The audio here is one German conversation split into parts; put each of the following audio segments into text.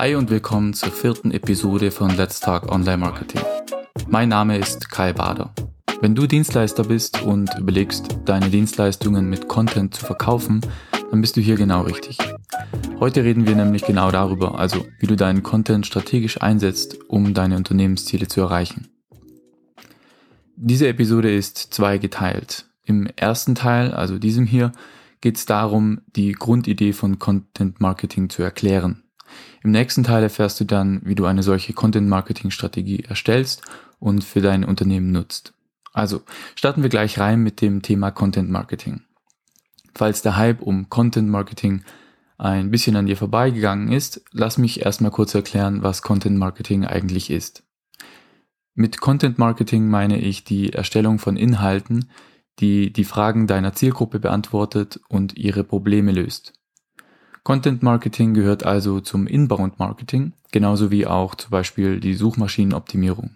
Hi und willkommen zur vierten Episode von Let's Talk Online Marketing. Mein Name ist Kai Bader. Wenn du Dienstleister bist und überlegst, deine Dienstleistungen mit Content zu verkaufen, dann bist du hier genau richtig. Heute reden wir nämlich genau darüber, also wie du deinen Content strategisch einsetzt, um deine Unternehmensziele zu erreichen. Diese Episode ist zweigeteilt. Im ersten Teil, also diesem hier, geht es darum, die Grundidee von Content Marketing zu erklären. Im nächsten Teil erfährst du dann, wie du eine solche Content Marketing Strategie erstellst und für dein Unternehmen nutzt. Also starten wir gleich rein mit dem Thema Content Marketing. Falls der Hype um Content Marketing ein bisschen an dir vorbeigegangen ist, lass mich erstmal kurz erklären, was Content Marketing eigentlich ist. Mit Content Marketing meine ich die Erstellung von Inhalten, die die Fragen deiner Zielgruppe beantwortet und ihre Probleme löst. Content Marketing gehört also zum Inbound Marketing, genauso wie auch zum Beispiel die Suchmaschinenoptimierung.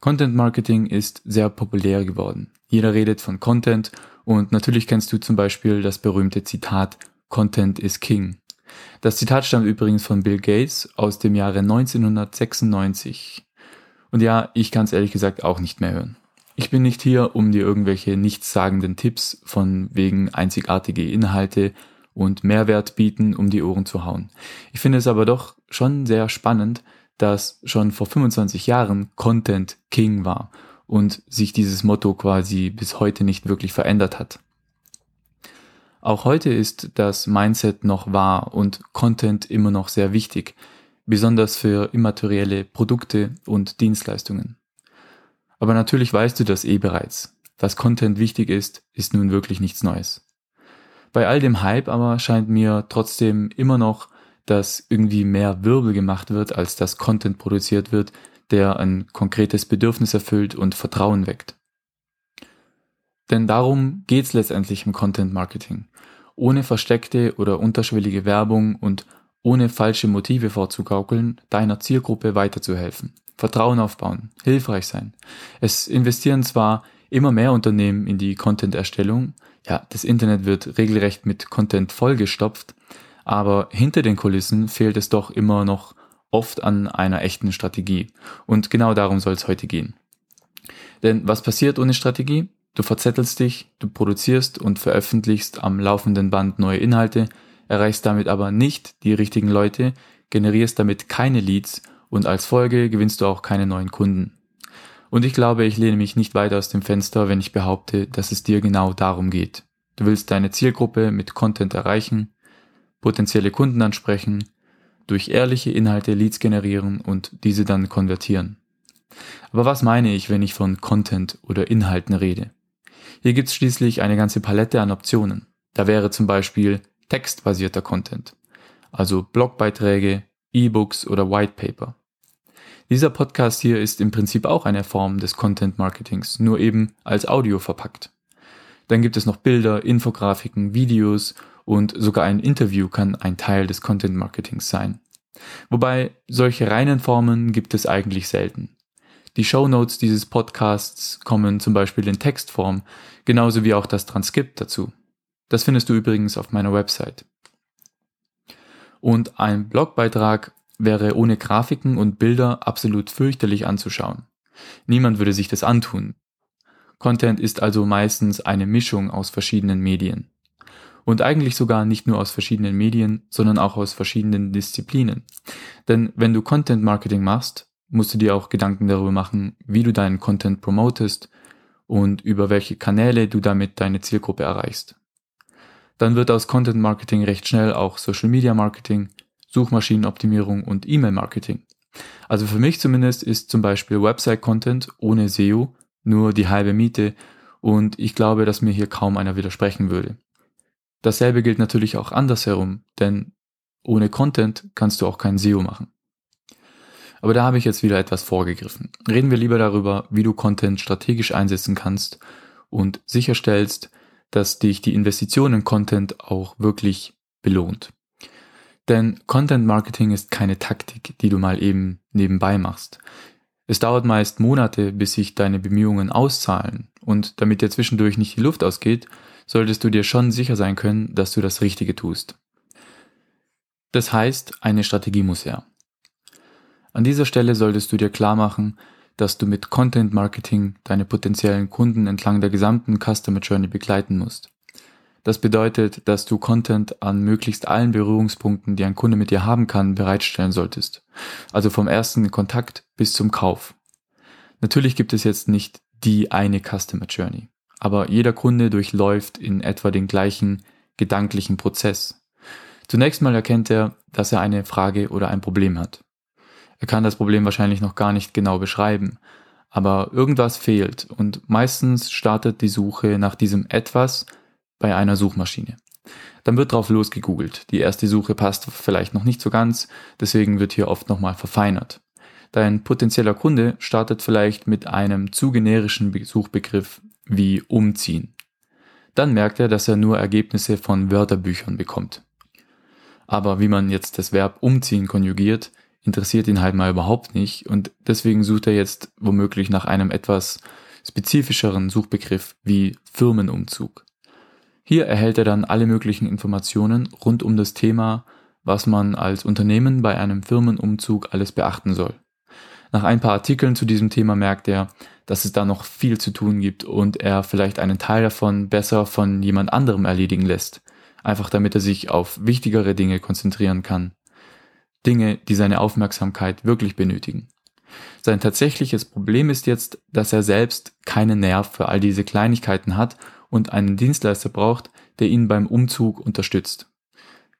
Content Marketing ist sehr populär geworden. Jeder redet von Content und natürlich kennst du zum Beispiel das berühmte Zitat Content is King. Das Zitat stammt übrigens von Bill Gates aus dem Jahre 1996. Und ja, ich kann es ehrlich gesagt auch nicht mehr hören. Ich bin nicht hier, um dir irgendwelche nichtssagenden Tipps von wegen einzigartige Inhalte und Mehrwert bieten um die Ohren zu hauen. Ich finde es aber doch schon sehr spannend, dass schon vor 25 Jahren Content King war und sich dieses Motto quasi bis heute nicht wirklich verändert hat. Auch heute ist das Mindset noch wahr und Content immer noch sehr wichtig, besonders für immaterielle Produkte und Dienstleistungen. Aber natürlich weißt du das eh bereits. Dass Content wichtig ist, ist nun wirklich nichts Neues. Bei all dem Hype aber scheint mir trotzdem immer noch, dass irgendwie mehr Wirbel gemacht wird, als dass Content produziert wird, der ein konkretes Bedürfnis erfüllt und Vertrauen weckt. Denn darum geht's letztendlich im Content Marketing. Ohne versteckte oder unterschwellige Werbung und ohne falsche Motive vorzugaukeln, deiner Zielgruppe weiterzuhelfen. Vertrauen aufbauen, hilfreich sein. Es investieren zwar immer mehr Unternehmen in die Content-Erstellung, ja, das Internet wird regelrecht mit Content vollgestopft, aber hinter den Kulissen fehlt es doch immer noch oft an einer echten Strategie. Und genau darum soll es heute gehen. Denn was passiert ohne Strategie? Du verzettelst dich, du produzierst und veröffentlichst am laufenden Band neue Inhalte, erreichst damit aber nicht die richtigen Leute, generierst damit keine Leads und als Folge gewinnst du auch keine neuen Kunden. Und ich glaube, ich lehne mich nicht weit aus dem Fenster, wenn ich behaupte, dass es dir genau darum geht. Du willst deine Zielgruppe mit Content erreichen, potenzielle Kunden ansprechen, durch ehrliche Inhalte Leads generieren und diese dann konvertieren. Aber was meine ich, wenn ich von Content oder Inhalten rede? Hier gibt es schließlich eine ganze Palette an Optionen. Da wäre zum Beispiel textbasierter Content, also Blogbeiträge, E-Books oder White Paper. Dieser Podcast hier ist im Prinzip auch eine Form des Content Marketings, nur eben als Audio verpackt. Dann gibt es noch Bilder, Infografiken, Videos und sogar ein Interview kann ein Teil des Content Marketings sein. Wobei solche reinen Formen gibt es eigentlich selten. Die Show Notes dieses Podcasts kommen zum Beispiel in Textform, genauso wie auch das Transkript dazu. Das findest du übrigens auf meiner Website. Und ein Blogbeitrag wäre ohne Grafiken und Bilder absolut fürchterlich anzuschauen. Niemand würde sich das antun. Content ist also meistens eine Mischung aus verschiedenen Medien. Und eigentlich sogar nicht nur aus verschiedenen Medien, sondern auch aus verschiedenen Disziplinen. Denn wenn du Content Marketing machst, musst du dir auch Gedanken darüber machen, wie du deinen Content promotest und über welche Kanäle du damit deine Zielgruppe erreichst. Dann wird aus Content Marketing recht schnell auch Social Media Marketing, Suchmaschinenoptimierung und E-Mail-Marketing. Also für mich zumindest ist zum Beispiel Website-Content ohne SEO nur die halbe Miete und ich glaube, dass mir hier kaum einer widersprechen würde. Dasselbe gilt natürlich auch andersherum, denn ohne Content kannst du auch kein SEO machen. Aber da habe ich jetzt wieder etwas vorgegriffen. Reden wir lieber darüber, wie du Content strategisch einsetzen kannst und sicherstellst, dass dich die Investition in Content auch wirklich belohnt. Denn Content Marketing ist keine Taktik, die du mal eben nebenbei machst. Es dauert meist Monate, bis sich deine Bemühungen auszahlen. Und damit dir zwischendurch nicht die Luft ausgeht, solltest du dir schon sicher sein können, dass du das Richtige tust. Das heißt, eine Strategie muss her. An dieser Stelle solltest du dir klar machen, dass du mit Content Marketing deine potenziellen Kunden entlang der gesamten Customer Journey begleiten musst. Das bedeutet, dass du Content an möglichst allen Berührungspunkten, die ein Kunde mit dir haben kann, bereitstellen solltest. Also vom ersten Kontakt bis zum Kauf. Natürlich gibt es jetzt nicht die eine Customer Journey, aber jeder Kunde durchläuft in etwa den gleichen gedanklichen Prozess. Zunächst mal erkennt er, dass er eine Frage oder ein Problem hat. Er kann das Problem wahrscheinlich noch gar nicht genau beschreiben, aber irgendwas fehlt und meistens startet die Suche nach diesem etwas bei einer Suchmaschine. Dann wird drauf losgegoogelt. Die erste Suche passt vielleicht noch nicht so ganz, deswegen wird hier oft nochmal verfeinert. Dein potenzieller Kunde startet vielleicht mit einem zu generischen Suchbegriff wie umziehen. Dann merkt er, dass er nur Ergebnisse von Wörterbüchern bekommt. Aber wie man jetzt das Verb umziehen konjugiert, interessiert ihn halt mal überhaupt nicht und deswegen sucht er jetzt womöglich nach einem etwas spezifischeren Suchbegriff wie Firmenumzug. Hier erhält er dann alle möglichen Informationen rund um das Thema, was man als Unternehmen bei einem Firmenumzug alles beachten soll. Nach ein paar Artikeln zu diesem Thema merkt er, dass es da noch viel zu tun gibt und er vielleicht einen Teil davon besser von jemand anderem erledigen lässt, einfach damit er sich auf wichtigere Dinge konzentrieren kann. Dinge, die seine Aufmerksamkeit wirklich benötigen. Sein tatsächliches Problem ist jetzt, dass er selbst keinen Nerv für all diese Kleinigkeiten hat und einen Dienstleister braucht, der ihn beim Umzug unterstützt.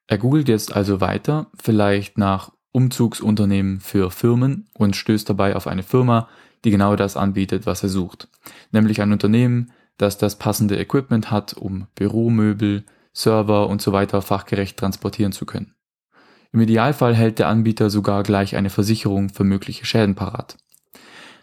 Er googelt jetzt also weiter, vielleicht nach Umzugsunternehmen für Firmen und stößt dabei auf eine Firma, die genau das anbietet, was er sucht. Nämlich ein Unternehmen, das das passende Equipment hat, um Büromöbel, Server und so weiter fachgerecht transportieren zu können. Im Idealfall hält der Anbieter sogar gleich eine Versicherung für mögliche Schäden parat.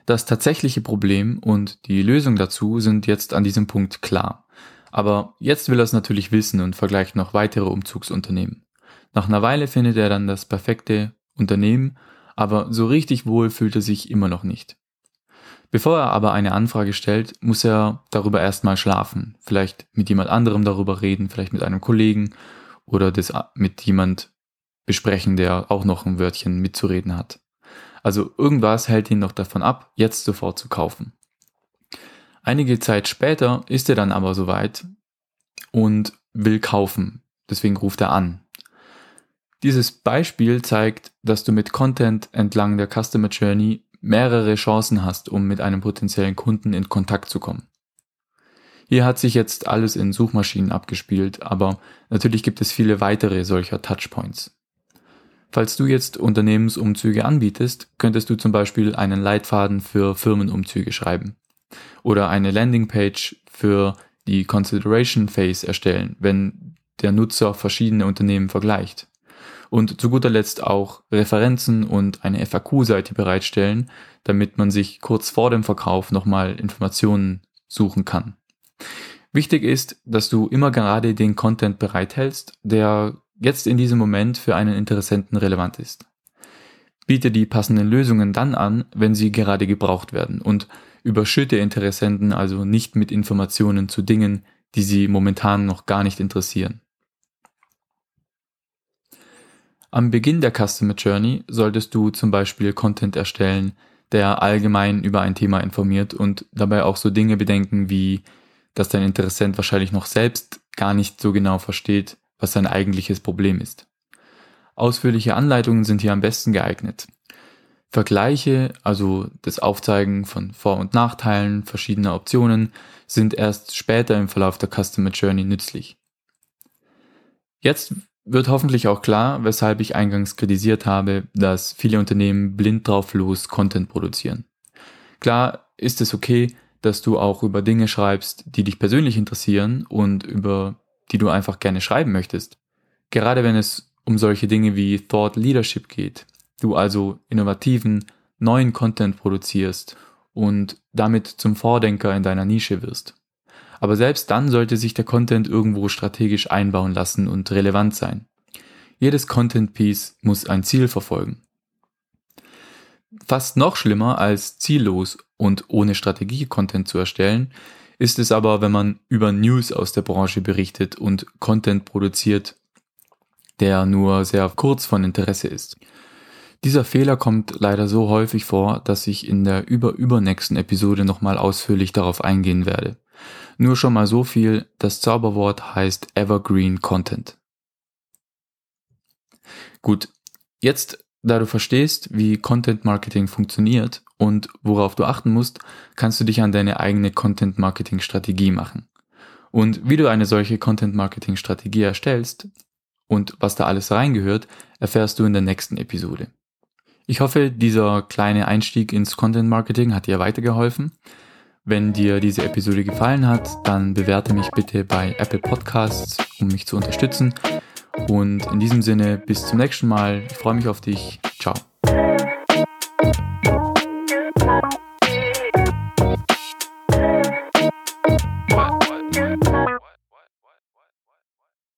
Das tatsächliche Problem und die Lösung dazu sind jetzt an diesem Punkt klar. Aber jetzt will er es natürlich wissen und vergleicht noch weitere Umzugsunternehmen. Nach einer Weile findet er dann das perfekte Unternehmen, aber so richtig wohl fühlt er sich immer noch nicht. Bevor er aber eine Anfrage stellt, muss er darüber erstmal schlafen, vielleicht mit jemand anderem darüber reden, vielleicht mit einem Kollegen oder das mit jemand besprechen, der auch noch ein Wörtchen mitzureden hat. Also irgendwas hält ihn noch davon ab, jetzt sofort zu kaufen. Einige Zeit später ist er dann aber soweit und will kaufen. Deswegen ruft er an. Dieses Beispiel zeigt, dass du mit Content entlang der Customer Journey mehrere Chancen hast, um mit einem potenziellen Kunden in Kontakt zu kommen. Hier hat sich jetzt alles in Suchmaschinen abgespielt, aber natürlich gibt es viele weitere solcher Touchpoints. Falls du jetzt Unternehmensumzüge anbietest, könntest du zum Beispiel einen Leitfaden für Firmenumzüge schreiben oder eine Landingpage für die Consideration Phase erstellen, wenn der Nutzer verschiedene Unternehmen vergleicht. Und zu guter Letzt auch Referenzen und eine FAQ-Seite bereitstellen, damit man sich kurz vor dem Verkauf nochmal Informationen suchen kann. Wichtig ist, dass du immer gerade den Content bereithältst, der jetzt in diesem Moment für einen Interessenten relevant ist. Biete die passenden Lösungen dann an, wenn sie gerade gebraucht werden und überschütte Interessenten also nicht mit Informationen zu Dingen, die sie momentan noch gar nicht interessieren. Am Beginn der Customer Journey solltest du zum Beispiel Content erstellen, der allgemein über ein Thema informiert und dabei auch so Dinge bedenken wie, dass dein Interessent wahrscheinlich noch selbst gar nicht so genau versteht, was sein eigentliches Problem ist. Ausführliche Anleitungen sind hier am besten geeignet. Vergleiche, also das Aufzeigen von Vor- und Nachteilen verschiedener Optionen, sind erst später im Verlauf der Customer Journey nützlich. Jetzt wird hoffentlich auch klar, weshalb ich eingangs kritisiert habe, dass viele Unternehmen blind drauf los Content produzieren. Klar ist es okay, dass du auch über Dinge schreibst, die dich persönlich interessieren und über die du einfach gerne schreiben möchtest. Gerade wenn es um solche Dinge wie Thought Leadership geht, du also innovativen, neuen Content produzierst und damit zum Vordenker in deiner Nische wirst. Aber selbst dann sollte sich der Content irgendwo strategisch einbauen lassen und relevant sein. Jedes Content Piece muss ein Ziel verfolgen. Fast noch schlimmer als ziellos und ohne Strategie Content zu erstellen, ist es aber, wenn man über News aus der Branche berichtet und Content produziert, der nur sehr kurz von Interesse ist. Dieser Fehler kommt leider so häufig vor, dass ich in der überübernächsten Episode nochmal ausführlich darauf eingehen werde. Nur schon mal so viel, das Zauberwort heißt Evergreen Content. Gut, jetzt, da du verstehst, wie Content Marketing funktioniert und worauf du achten musst, kannst du dich an deine eigene Content Marketing Strategie machen. Und wie du eine solche Content Marketing Strategie erstellst und was da alles reingehört, erfährst du in der nächsten Episode. Ich hoffe, dieser kleine Einstieg ins Content Marketing hat dir weitergeholfen. Wenn dir diese Episode gefallen hat, dann bewerte mich bitte bei Apple Podcasts, um mich zu unterstützen. Und in diesem Sinne, bis zum nächsten Mal. Ich freue mich auf dich. Ciao.